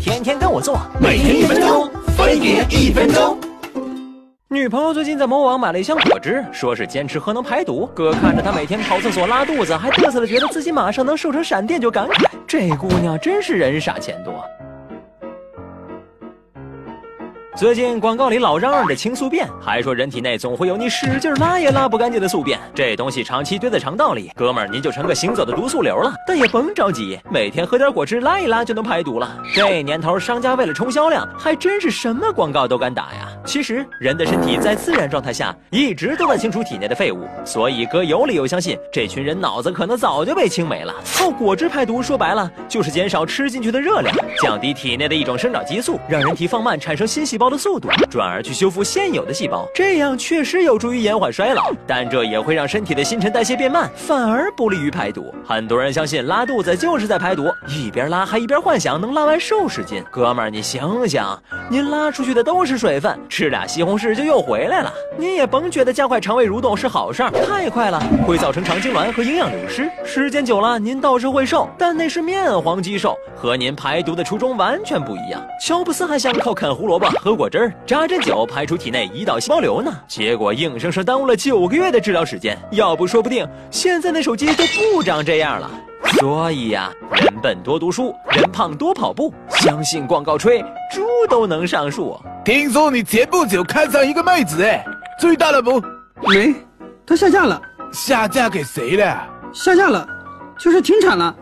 天天跟我做，每天一分钟，分别一分钟。女朋友最近在某网买了一箱果汁，说是坚持喝能排毒。哥看着她每天跑厕所拉肚子，还嘚瑟的觉得自己马上能瘦成闪电，就感慨这姑娘真是人傻钱多。最近广告里老嚷嚷着清宿便，还说人体内总会有你使劲拉也拉不干净的宿便，这东西长期堆在肠道里，哥们儿您就成个行走的毒素瘤了。但也甭着急，每天喝点果汁拉一拉就能排毒了。这年头，商家为了冲销量，还真是什么广告都敢打呀。其实人的身体在自然状态下一直都在清除体内的废物，所以哥有理由相信这群人脑子可能早就被清没了。靠果汁排毒，说白了就是减少吃进去的热量，降低体内的一种生长激素，让人体放慢产生新细胞的速度，转而去修复现有的细胞。这样确实有助于延缓衰老，但这也会让身体的新陈代谢变慢，反而不利于排毒。很多人相信拉肚子就是在排毒，一边拉还一边幻想能拉完瘦十斤。哥们儿，你醒醒，您拉出去的都是水分。吃俩西红柿就又回来了，你也甭觉得加快肠胃蠕动是好事儿，太快了会造成肠痉挛和营养流失，时间久了您倒是会瘦，但那是面黄肌瘦，和您排毒的初衷完全不一样。乔布斯还想靠啃胡萝卜、喝果汁、扎针灸排出体内胰岛细胞瘤呢，结果硬生生耽误了九个月的治疗时间，要不说不定现在那手机都不长这样了。所以呀，人笨多读书，人胖多跑步，相信广告吹，猪都能上树。听说你前不久看上一个妹子，哎，追到了不？没，她下架了。下架给谁了？下架了，就是停产了。